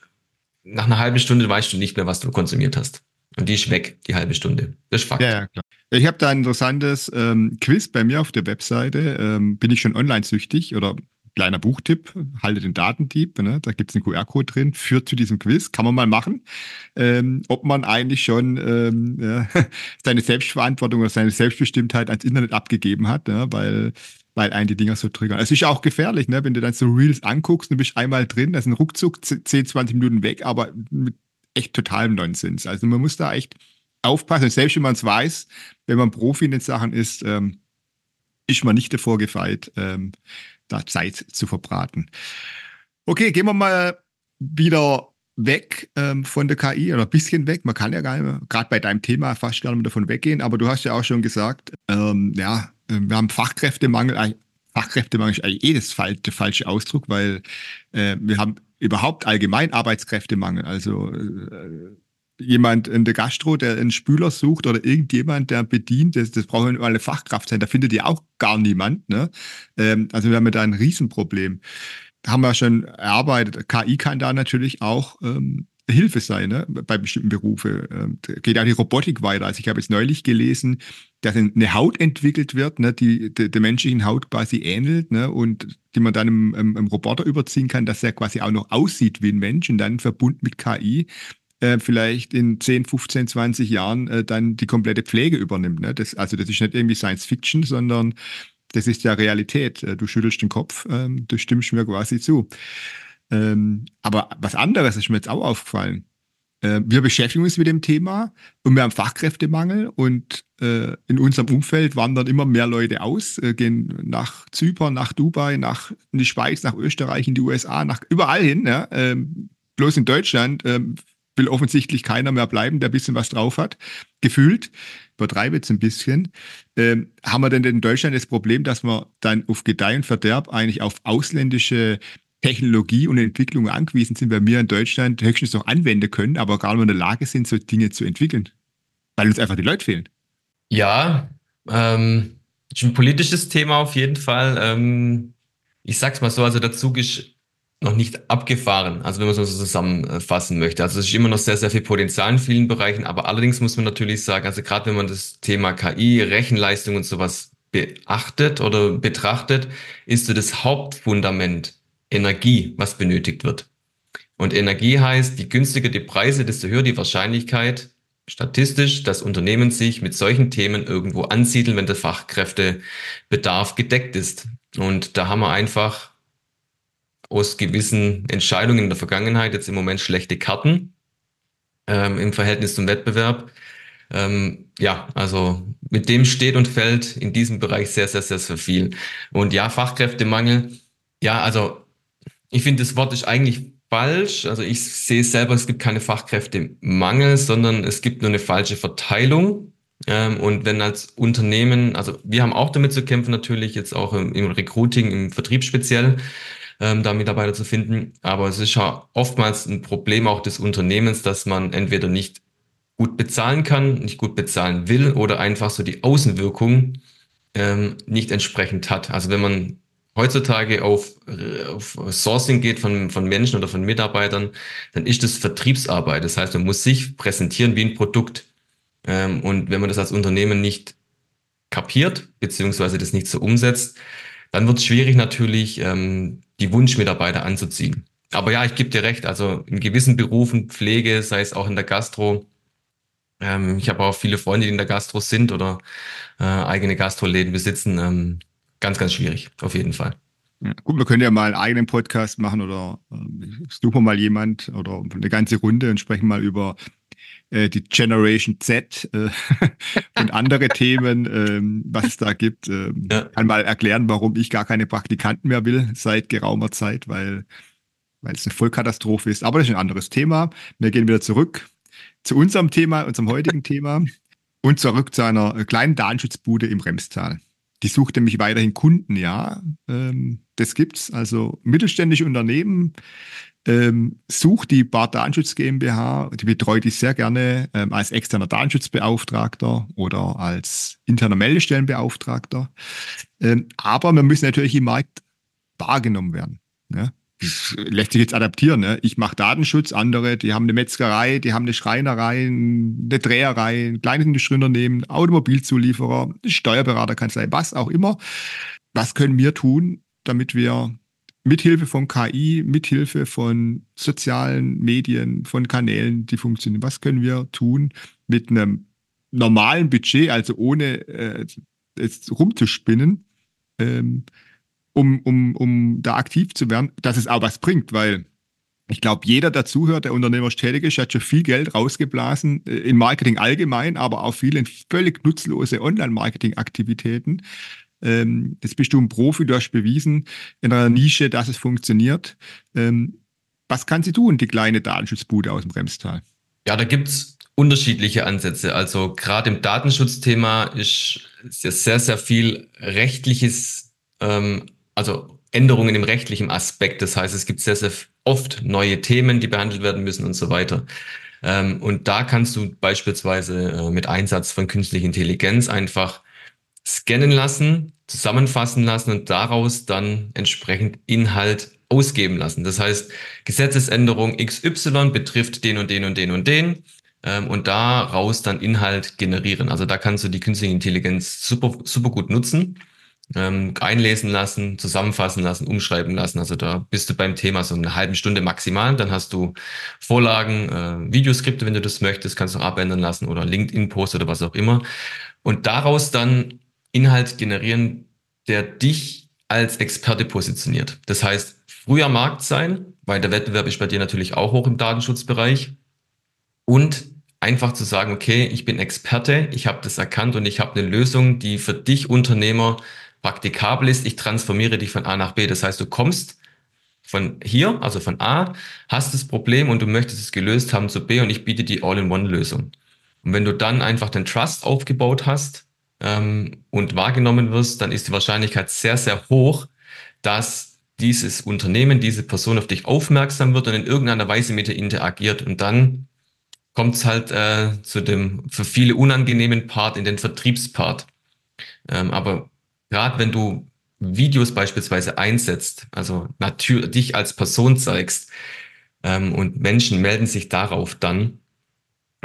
nach einer halben Stunde weißt du nicht mehr, was du konsumiert hast. Und die ist weg, die halbe Stunde. Das ist Fakt. Ja, ja klar. Ich habe da ein interessantes ähm, Quiz bei mir auf der Webseite. Ähm, bin ich schon online süchtig oder kleiner Buchtipp, halte den Datendieb, ne? da gibt es einen QR-Code drin, führt zu diesem Quiz, kann man mal machen, ähm, ob man eigentlich schon ähm, ja, seine Selbstverantwortung oder seine Selbstbestimmtheit ans Internet abgegeben hat, ne? weil weil einen die Dinger so triggern. Es ist auch gefährlich, ne? wenn du dann so Reels anguckst und bist einmal drin, das ist ein Ruckzuck 10, 20 Minuten weg, aber mit echt totalem Nonsens. Also man muss da echt aufpassen, selbst wenn man es weiß, wenn man Profi in den Sachen ist, ähm, ist man nicht davor gefeit, ähm, da Zeit zu verbraten. Okay, gehen wir mal wieder weg ähm, von der KI oder ein bisschen weg. Man kann ja gar nicht gerade bei deinem Thema fast gar nicht mehr davon weggehen, aber du hast ja auch schon gesagt, ähm, ja, äh, wir haben Fachkräftemangel. Fachkräftemangel ist eigentlich eh das fal der falsche Ausdruck, weil äh, wir haben überhaupt allgemein Arbeitskräftemangel. Also äh, jemand in der Gastro, der einen Spüler sucht oder irgendjemand, der bedient, das, das braucht eine Fachkraft sein. Da findet ihr auch gar niemand. Ne? Ähm, also wir haben da ein Riesenproblem. Haben wir schon erarbeitet. KI kann da natürlich auch ähm, Hilfe sein ne? bei bestimmten Berufen. Ähm, geht auch die Robotik weiter. Also ich habe jetzt neulich gelesen, dass eine Haut entwickelt wird, ne, die der menschlichen Haut quasi ähnelt ne, und die man dann im, im, im Roboter überziehen kann, dass er quasi auch noch aussieht wie ein Mensch und dann verbunden mit KI äh, vielleicht in 10, 15, 20 Jahren äh, dann die komplette Pflege übernimmt. Ne? Das, also das ist nicht irgendwie Science Fiction, sondern das ist ja Realität. Äh, du schüttelst den Kopf, ähm, du stimmst mir quasi zu. Ähm, aber was anderes ist mir jetzt auch aufgefallen. Äh, wir beschäftigen uns mit dem Thema und wir haben Fachkräftemangel und äh, in unserem Umfeld wandern immer mehr Leute aus, äh, gehen nach Zypern, nach Dubai, nach in die Schweiz, nach Österreich, in die USA, nach überall hin. Ja? Ähm, bloß in Deutschland ähm, will offensichtlich keiner mehr bleiben, der ein bisschen was drauf hat. Gefühlt, übertreibe jetzt ein bisschen, ähm, haben wir denn in Deutschland das Problem, dass wir dann auf Gedeih und Verderb eigentlich auf ausländische Technologie und Entwicklung angewiesen sind, weil wir in Deutschland höchstens noch anwenden können, aber gar nicht in der Lage sind, so Dinge zu entwickeln. Weil uns einfach die Leute fehlen. Ja, ähm, ist ein politisches Thema auf jeden Fall. Ähm, ich sag's mal so, also der Zug ist noch nicht abgefahren, also wenn man es so zusammenfassen möchte. Also es ist immer noch sehr, sehr viel Potenzial in vielen Bereichen, aber allerdings muss man natürlich sagen, also gerade wenn man das Thema KI, Rechenleistung und sowas beachtet oder betrachtet, ist so das Hauptfundament Energie, was benötigt wird. Und Energie heißt, je günstiger die Preise, desto höher die Wahrscheinlichkeit, statistisch, dass Unternehmen sich mit solchen Themen irgendwo ansiedeln, wenn der Fachkräftebedarf gedeckt ist. Und da haben wir einfach aus gewissen Entscheidungen in der Vergangenheit jetzt im Moment schlechte Karten ähm, im Verhältnis zum Wettbewerb. Ähm, ja, also mit dem steht und fällt in diesem Bereich sehr, sehr, sehr, sehr viel. Und ja, Fachkräftemangel. Ja, also ich finde, das Wort ist eigentlich falsch. Also ich sehe selber, es gibt keine Fachkräftemangel, sondern es gibt nur eine falsche Verteilung. Ähm, und wenn als Unternehmen, also wir haben auch damit zu kämpfen, natürlich jetzt auch im, im Recruiting, im Vertrieb speziell, ähm, da Mitarbeiter zu finden. Aber es ist ja oftmals ein Problem auch des Unternehmens, dass man entweder nicht gut bezahlen kann, nicht gut bezahlen will oder einfach so die Außenwirkung ähm, nicht entsprechend hat. Also wenn man heutzutage auf, auf Sourcing geht von, von Menschen oder von Mitarbeitern, dann ist das Vertriebsarbeit. Das heißt, man muss sich präsentieren wie ein Produkt. Ähm, und wenn man das als Unternehmen nicht kapiert, beziehungsweise das nicht so umsetzt, dann wird es schwierig natürlich, ähm, die Wunschmitarbeiter anzuziehen. Aber ja, ich gebe dir recht, also in gewissen Berufen, Pflege, sei es auch in der Gastro, ähm, ich habe auch viele Freunde, die in der Gastro sind oder äh, eigene Gastroläden besitzen. Ähm, ganz, ganz schwierig, auf jeden Fall. Ja, gut, wir können ja mal einen eigenen Podcast machen oder äh, suchen wir mal jemand oder eine ganze Runde und sprechen mal über äh, die Generation Z äh, und andere Themen, ähm, was es da gibt. Ähm, ja. Kann mal erklären, warum ich gar keine Praktikanten mehr will seit geraumer Zeit, weil, weil es eine Vollkatastrophe ist. Aber das ist ein anderes Thema. Wir gehen wieder zurück zu unserem Thema, unserem heutigen Thema und zurück zu einer kleinen Datenschutzbude im Remstal. Die sucht nämlich weiterhin Kunden, ja. Ähm, das gibt's. Also mittelständische Unternehmen ähm, sucht die Bar Datenschutz GmbH, die betreut ich sehr gerne ähm, als externer Datenschutzbeauftragter oder als interner Meldestellenbeauftragter. Ähm, aber wir müssen natürlich im Markt wahrgenommen werden. Ne? Das lässt sich jetzt adaptieren. Ne? Ich mache Datenschutz, andere, die haben eine Metzgerei, die haben eine Schreinerei, eine Dreherei, ein kleines Industrieunternehmen, Automobilzulieferer, Steuerberaterkanzlei, was auch immer. Was können wir tun, damit wir mithilfe von KI, mithilfe von sozialen Medien, von Kanälen, die funktionieren, was können wir tun mit einem normalen Budget, also ohne äh, jetzt rumzuspinnen, ähm, um, um, um da aktiv zu werden, dass es auch was bringt, weil ich glaube, jeder, der zuhört, der unternehmerisch tätig ist, hat schon viel Geld rausgeblasen äh, in Marketing allgemein, aber auch viele völlig nutzlose Online-Marketing-Aktivitäten. Ähm, jetzt bist du ein Profi, du hast bewiesen in einer Nische, dass es funktioniert. Ähm, was kann sie tun, die kleine Datenschutzbude aus dem Bremstal? Ja, da gibt's unterschiedliche Ansätze. Also gerade im Datenschutzthema ist sehr, sehr viel rechtliches ähm, also Änderungen im rechtlichen Aspekt. Das heißt, es gibt sehr, sehr oft neue Themen, die behandelt werden müssen und so weiter. Ähm, und da kannst du beispielsweise äh, mit Einsatz von künstlicher Intelligenz einfach scannen lassen, zusammenfassen lassen und daraus dann entsprechend Inhalt ausgeben lassen. Das heißt, Gesetzesänderung XY betrifft den und den und den und den ähm, und daraus dann Inhalt generieren. Also da kannst du die künstliche Intelligenz super, super gut nutzen ähm, einlesen lassen, zusammenfassen lassen, umschreiben lassen. Also da bist du beim Thema so eine halbe Stunde maximal. Dann hast du Vorlagen, äh, Videoskripte, wenn du das möchtest, kannst du abändern lassen oder LinkedIn-Post oder was auch immer. Und daraus dann Inhalt generieren, der dich als Experte positioniert. Das heißt, früher Markt sein, weil der Wettbewerb ist bei dir natürlich auch hoch im Datenschutzbereich. Und einfach zu sagen, okay, ich bin Experte, ich habe das erkannt und ich habe eine Lösung, die für dich Unternehmer praktikabel ist, ich transformiere dich von A nach B. Das heißt, du kommst von hier, also von A, hast das Problem und du möchtest es gelöst haben zu B und ich biete die All-in-One-Lösung. Und wenn du dann einfach den Trust aufgebaut hast ähm, und wahrgenommen wirst, dann ist die Wahrscheinlichkeit sehr, sehr hoch, dass dieses Unternehmen, diese Person auf dich aufmerksam wird und in irgendeiner Weise mit dir interagiert. Und dann kommt es halt äh, zu dem für viele unangenehmen Part in den Vertriebspart. Ähm, aber gerade wenn du Videos beispielsweise einsetzt, also natürlich dich als Person zeigst ähm, und Menschen melden sich darauf dann,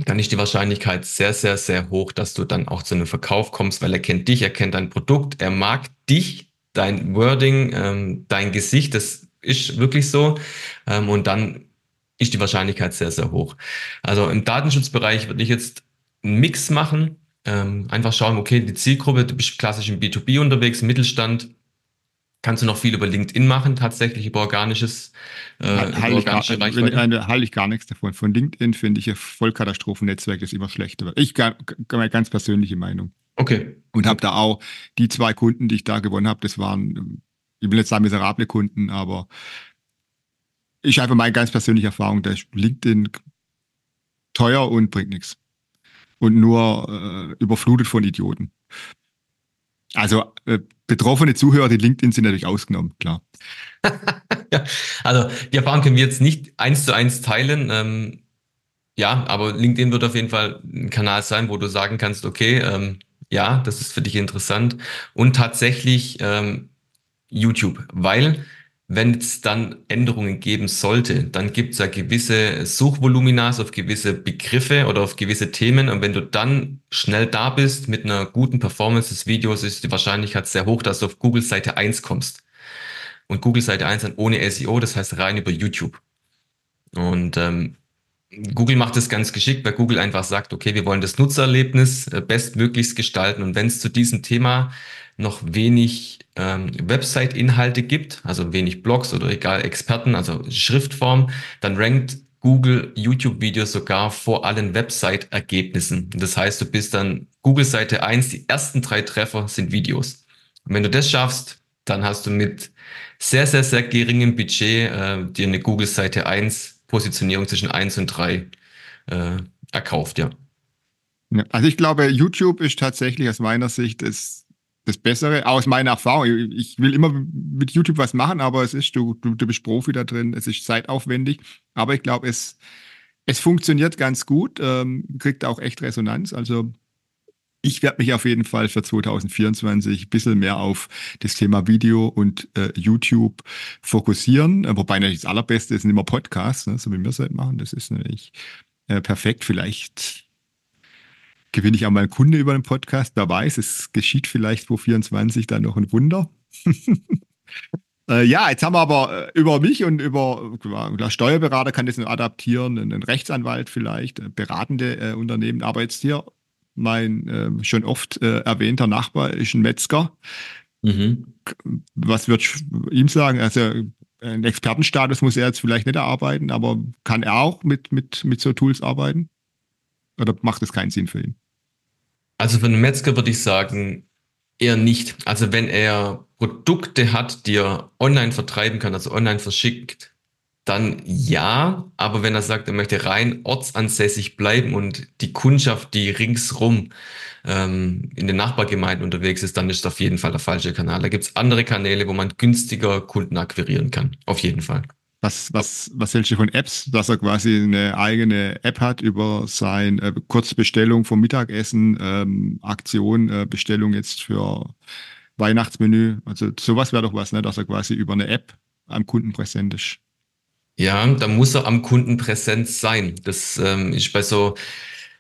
dann ist die Wahrscheinlichkeit sehr, sehr, sehr hoch, dass du dann auch zu einem Verkauf kommst, weil er kennt dich, er kennt dein Produkt, er mag dich, dein Wording, ähm, dein Gesicht, das ist wirklich so. Ähm, und dann ist die Wahrscheinlichkeit sehr, sehr hoch. Also im Datenschutzbereich würde ich jetzt einen Mix machen ähm, einfach schauen, okay, die Zielgruppe, du bist klassisch im B2B unterwegs, Mittelstand, kannst du noch viel über LinkedIn machen, tatsächlich über organisches, äh, heil über organische gar, Reichweite? Wenn, halte ich gar nichts davon. Von LinkedIn finde ich ein Vollkatastrophennetzwerk ist immer schlechter. Ich meine ganz persönliche Meinung. Okay. Und habe da auch die zwei Kunden, die ich da gewonnen habe, das waren, ich will jetzt sagen miserable Kunden, aber ich einfach meine ganz persönliche Erfahrung, dass LinkedIn teuer und bringt nichts und nur äh, überflutet von Idioten. Also äh, betroffene Zuhörer, die LinkedIn sind natürlich ausgenommen, klar. ja, also die Erfahrung können wir jetzt nicht eins zu eins teilen. Ähm, ja, aber LinkedIn wird auf jeden Fall ein Kanal sein, wo du sagen kannst, okay, ähm, ja, das ist für dich interessant. Und tatsächlich ähm, YouTube, weil wenn es dann Änderungen geben sollte, dann gibt es ja gewisse Suchvoluminas auf gewisse Begriffe oder auf gewisse Themen. Und wenn du dann schnell da bist mit einer guten Performance des Videos, ist die Wahrscheinlichkeit sehr hoch, dass du auf Google Seite 1 kommst. Und Google Seite 1 dann ohne SEO, das heißt rein über YouTube. Und ähm, Google macht es ganz geschickt, weil Google einfach sagt, okay, wir wollen das Nutzererlebnis äh, bestmöglichst gestalten. Und wenn es zu diesem Thema noch wenig ähm, Website-Inhalte gibt, also wenig Blogs oder egal Experten, also Schriftform, dann rankt Google YouTube-Videos sogar vor allen Website-Ergebnissen. Das heißt, du bist dann Google-Seite 1, die ersten drei Treffer sind Videos. Und wenn du das schaffst, dann hast du mit sehr, sehr, sehr geringem Budget äh, dir eine Google-Seite 1 Positionierung zwischen 1 und 3 äh, erkauft, ja. Also ich glaube, YouTube ist tatsächlich aus meiner Sicht das das Bessere, aus meiner Erfahrung. Ich will immer mit YouTube was machen, aber es ist, du, du, du bist Profi da drin, es ist zeitaufwendig. Aber ich glaube, es, es funktioniert ganz gut, ähm, kriegt auch echt Resonanz. Also ich werde mich auf jeden Fall für 2024 ein bisschen mehr auf das Thema Video und äh, YouTube fokussieren. Wobei natürlich das Allerbeste sind immer Podcasts, ne, so wie wir es halt machen. Das ist natürlich äh, perfekt. Vielleicht gewinne ich auch mal einen Kunde über den Podcast. Wer weiß, es geschieht vielleicht vor 24 dann noch ein Wunder. äh, ja, jetzt haben wir aber äh, über mich und über der Steuerberater kann das nur adaptieren, ein Rechtsanwalt vielleicht, äh, beratende äh, Unternehmen. Aber jetzt hier mein äh, schon oft äh, erwähnter Nachbar ist ein Metzger. Mhm. Was würde ich ihm sagen? Also ein Expertenstatus muss er jetzt vielleicht nicht erarbeiten, aber kann er auch mit, mit, mit so Tools arbeiten? Oder macht es keinen Sinn für ihn? Also für einen Metzger würde ich sagen, eher nicht. Also wenn er Produkte hat, die er online vertreiben kann, also online verschickt, dann ja. Aber wenn er sagt, er möchte rein ortsansässig bleiben und die Kundschaft, die ringsrum ähm, in den Nachbargemeinden unterwegs ist, dann ist das auf jeden Fall der falsche Kanal. Da gibt es andere Kanäle, wo man günstiger Kunden akquirieren kann. Auf jeden Fall. Was, was, was hältst du von Apps, dass er quasi eine eigene App hat über sein äh, Kurzbestellung vom Mittagessen, ähm, Aktion, äh, Bestellung jetzt für Weihnachtsmenü. Also sowas wäre doch was, ne, dass er quasi über eine App am Kunden präsent ist. Ja, da muss er am Kunden präsent sein. Das ähm, ist bei so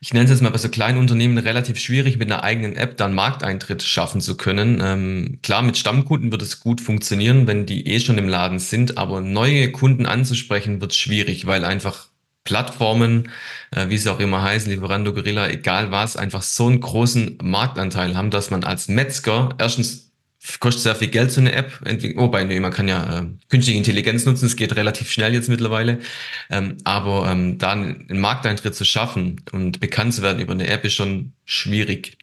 ich nenne es jetzt mal bei so kleinen Unternehmen relativ schwierig, mit einer eigenen App dann Markteintritt schaffen zu können. Ähm, klar, mit Stammkunden wird es gut funktionieren, wenn die eh schon im Laden sind, aber neue Kunden anzusprechen wird schwierig, weil einfach Plattformen, äh, wie sie auch immer heißen, Lieferando, Gorilla, egal was, einfach so einen großen Marktanteil haben, dass man als Metzger erstens kostet sehr viel Geld, so eine App. Wobei, nee, man kann ja äh, künstliche Intelligenz nutzen, es geht relativ schnell jetzt mittlerweile. Ähm, aber ähm, da einen Markteintritt zu schaffen und bekannt zu werden über eine App ist schon schwierig.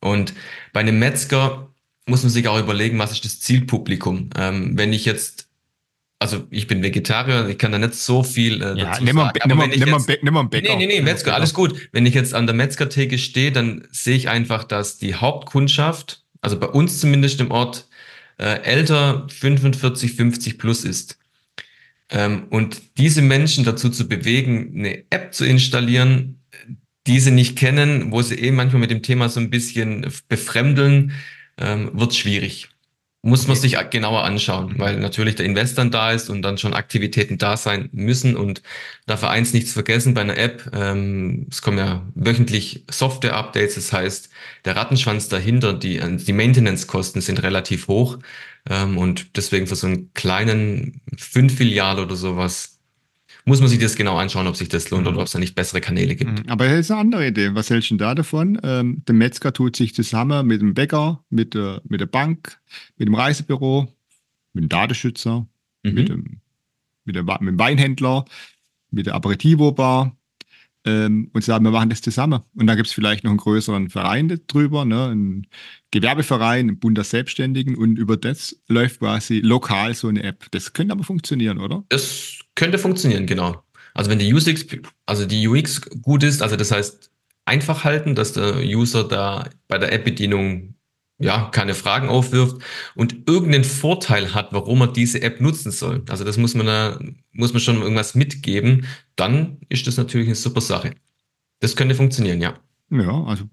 Und bei einem Metzger muss man sich auch überlegen, was ist das Zielpublikum. Ähm, wenn ich jetzt also ich bin Vegetarier, ich kann da nicht so viel äh, ja, dazu nimm sagen. Nimm mal, nimm mal, nimm mal Bäcker. Nee, nee, nee, Metzger, alles gut. Wenn ich jetzt an der Metzgertheke stehe, dann sehe ich einfach, dass die Hauptkundschaft also bei uns zumindest im Ort, äh, älter 45, 50 plus ist. Ähm, und diese Menschen dazu zu bewegen, eine App zu installieren, die sie nicht kennen, wo sie eben manchmal mit dem Thema so ein bisschen befremdeln, ähm, wird schwierig muss man sich genauer anschauen, weil natürlich der Investor da ist und dann schon Aktivitäten da sein müssen und dafür eins nichts vergessen bei einer App. Ähm, es kommen ja wöchentlich Software-Updates, das heißt, der Rattenschwanz dahinter, die, die Maintenance-Kosten sind relativ hoch ähm, und deswegen für so einen kleinen fünf Filial oder sowas muss man sich das genau anschauen, ob sich das lohnt mhm. oder ob es da nicht bessere Kanäle gibt. Mhm. Aber das ist eine andere Idee. Was hältst du da davon? Ähm, der Metzger tut sich zusammen mit dem Bäcker, mit der, mit der Bank, mit dem Reisebüro, mit dem Datenschützer, mhm. mit, dem, mit, der, mit dem Weinhändler, mit der Aperitivo-Bar ähm, und sagen, wir machen das zusammen. Und da gibt es vielleicht noch einen größeren Verein drüber, ne? ein Gewerbeverein, ein Bund der Selbstständigen und über das läuft quasi lokal so eine App. Das könnte aber funktionieren, oder? Das könnte funktionieren, genau. Also wenn die UX, also die UX gut ist, also das heißt einfach halten, dass der User da bei der App-Bedienung ja keine Fragen aufwirft und irgendeinen Vorteil hat, warum er diese App nutzen soll. Also das muss man da muss man schon irgendwas mitgeben. Dann ist das natürlich eine super Sache. Das könnte funktionieren, ja. Ja, also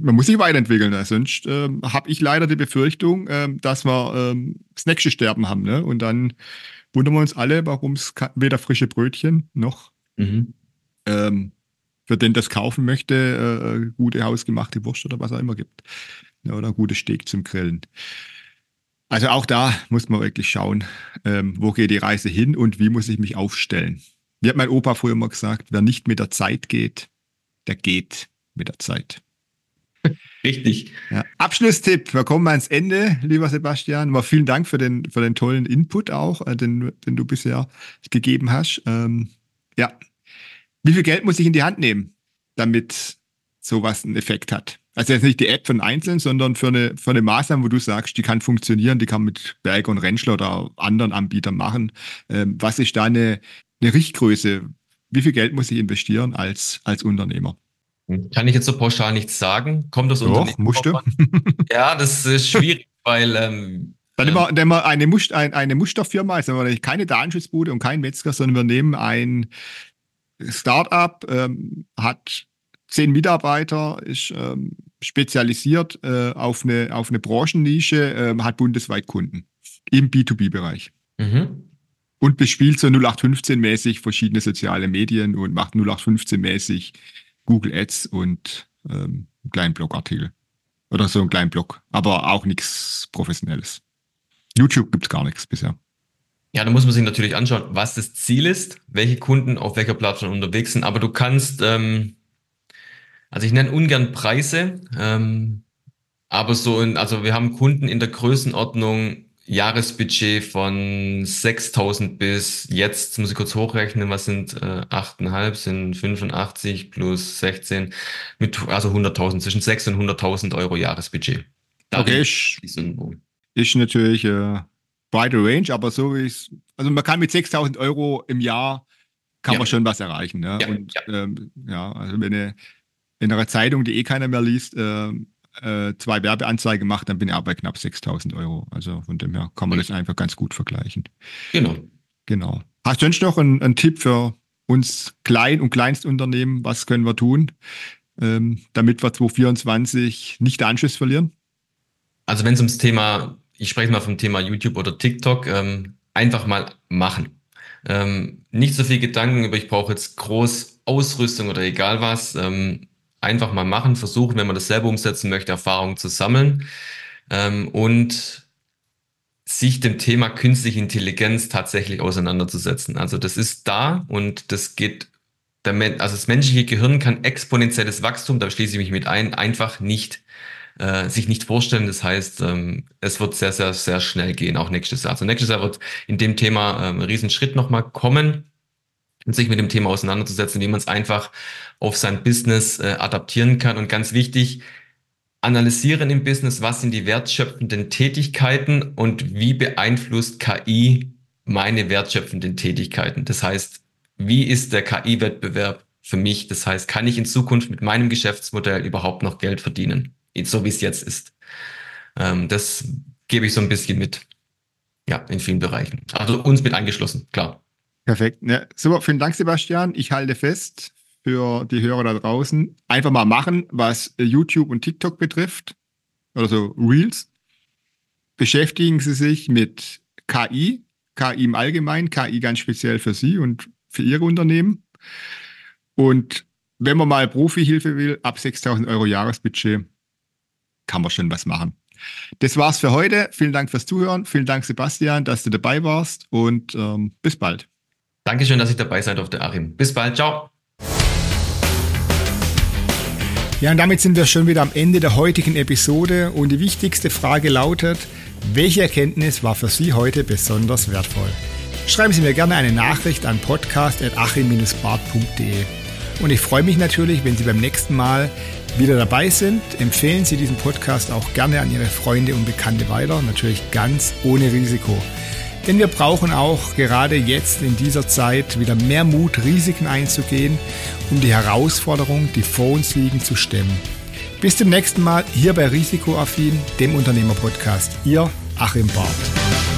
man muss sich weiterentwickeln. Ne? Sonst äh, habe ich leider die Befürchtung, äh, dass wir äh, das nächste Sterben haben. Ne? Und dann wundern wir uns alle, warum es weder frische Brötchen noch mhm. ähm, für den das kaufen möchte, äh, gute hausgemachte Wurst oder was auch immer gibt. Ja, oder ein gutes Steak zum Grillen. Also auch da muss man wirklich schauen, ähm, wo geht die Reise hin und wie muss ich mich aufstellen. Wie hat mein Opa früher immer gesagt, wer nicht mit der Zeit geht, der geht mit der Zeit. Richtig. Ja. Abschlusstipp, wir kommen ans Ende, lieber Sebastian. Mal vielen Dank für den, für den tollen Input auch, äh, den, den du bisher gegeben hast. Ähm, ja. Wie viel Geld muss ich in die Hand nehmen, damit sowas einen Effekt hat? Also jetzt nicht die App von Einzelnen, sondern für eine, für eine Maßnahme, wo du sagst, die kann funktionieren, die kann mit Berger und Rentschler oder anderen Anbietern machen. Ähm, was ist da eine, eine Richtgröße? Wie viel Geld muss ich investieren als, als Unternehmer? Kann ich jetzt so pauschal nichts sagen? Kommt das Doch, musst du. Ja, das ist schwierig, weil ähm, dann nehmen wir, nehmen wir eine, Must, ein, eine Musterfirma, also keine Datenschutzbude und kein Metzger, sondern wir nehmen ein Startup, ähm, hat zehn Mitarbeiter, ist ähm, spezialisiert äh, auf, eine, auf eine Branchennische, äh, hat bundesweit Kunden im B2B-Bereich. Mhm. Und bespielt so 0815-mäßig verschiedene soziale Medien und macht 0815-mäßig Google Ads und ähm, einen kleinen Blogartikel. Oder so einen kleinen Blog. Aber auch nichts Professionelles. YouTube gibt es gar nichts bisher. Ja, da muss man sich natürlich anschauen, was das Ziel ist, welche Kunden auf welcher Plattform unterwegs sind. Aber du kannst, ähm, also ich nenne ungern Preise, ähm, aber so, in, also wir haben Kunden in der Größenordnung Jahresbudget von 6.000 bis jetzt, muss ich kurz hochrechnen, was sind äh, 8,5, sind 85 plus 16, mit, also 100.000, zwischen 6 und 100.000 Euro Jahresbudget. Da okay, ist, ist natürlich äh, breite Range, aber so wie es, also man kann mit 6.000 Euro im Jahr, kann ja. man schon was erreichen. Ne? Ja, und ja. Ähm, ja, also wenn eine, in einer Zeitung, die eh keiner mehr liest, äh, äh, zwei Werbeanzeigen macht, dann bin ich auch bei knapp 6000 Euro. Also von dem her kann man das einfach ganz gut vergleichen. Genau. Genau. Hast du sonst noch einen, einen Tipp für uns Klein- und Kleinstunternehmen? Was können wir tun, ähm, damit wir 2024 nicht den Anschluss verlieren? Also wenn es ums Thema, ich spreche mal vom Thema YouTube oder TikTok, ähm, einfach mal machen. Ähm, nicht so viel Gedanken über, ich brauche jetzt groß Ausrüstung oder egal was. Ähm, einfach mal machen, versuchen, wenn man das selber umsetzen möchte, Erfahrungen zu sammeln ähm, und sich dem Thema künstliche Intelligenz tatsächlich auseinanderzusetzen. Also das ist da und das geht, der, also das menschliche Gehirn kann exponentielles Wachstum, da schließe ich mich mit ein, einfach nicht äh, sich nicht vorstellen. Das heißt, ähm, es wird sehr, sehr, sehr schnell gehen, auch nächstes Jahr. Also nächstes Jahr wird in dem Thema ähm, ein Riesenschritt nochmal kommen sich mit dem Thema auseinanderzusetzen, wie man es einfach auf sein Business äh, adaptieren kann. Und ganz wichtig, analysieren im Business, was sind die wertschöpfenden Tätigkeiten und wie beeinflusst KI meine wertschöpfenden Tätigkeiten. Das heißt, wie ist der KI-Wettbewerb für mich? Das heißt, kann ich in Zukunft mit meinem Geschäftsmodell überhaupt noch Geld verdienen, so wie es jetzt ist? Ähm, das gebe ich so ein bisschen mit. Ja, in vielen Bereichen. Also uns mit angeschlossen, klar. Perfekt. Ja, super, vielen Dank, Sebastian. Ich halte fest für die Hörer da draußen. Einfach mal machen, was YouTube und TikTok betrifft. Oder so Reels. Beschäftigen Sie sich mit KI, KI im Allgemeinen, KI ganz speziell für Sie und für Ihre Unternehmen. Und wenn man mal Profihilfe will, ab 6000 Euro Jahresbudget, kann man schon was machen. Das war's für heute. Vielen Dank fürs Zuhören. Vielen Dank, Sebastian, dass du dabei warst und ähm, bis bald. Dankeschön, dass ich dabei sein durfte, Achim. Bis bald. Ciao. Ja, und damit sind wir schon wieder am Ende der heutigen Episode und die wichtigste Frage lautet, welche Erkenntnis war für Sie heute besonders wertvoll? Schreiben Sie mir gerne eine Nachricht an podcast.achim-bart.de und ich freue mich natürlich, wenn Sie beim nächsten Mal wieder dabei sind. Empfehlen Sie diesen Podcast auch gerne an Ihre Freunde und Bekannte weiter, natürlich ganz ohne Risiko. Denn wir brauchen auch gerade jetzt in dieser Zeit wieder mehr Mut, Risiken einzugehen, um die Herausforderungen, die vor uns liegen, zu stemmen. Bis zum nächsten Mal hier bei Risikoaffin, dem Unternehmerpodcast. Ihr Achim Barth.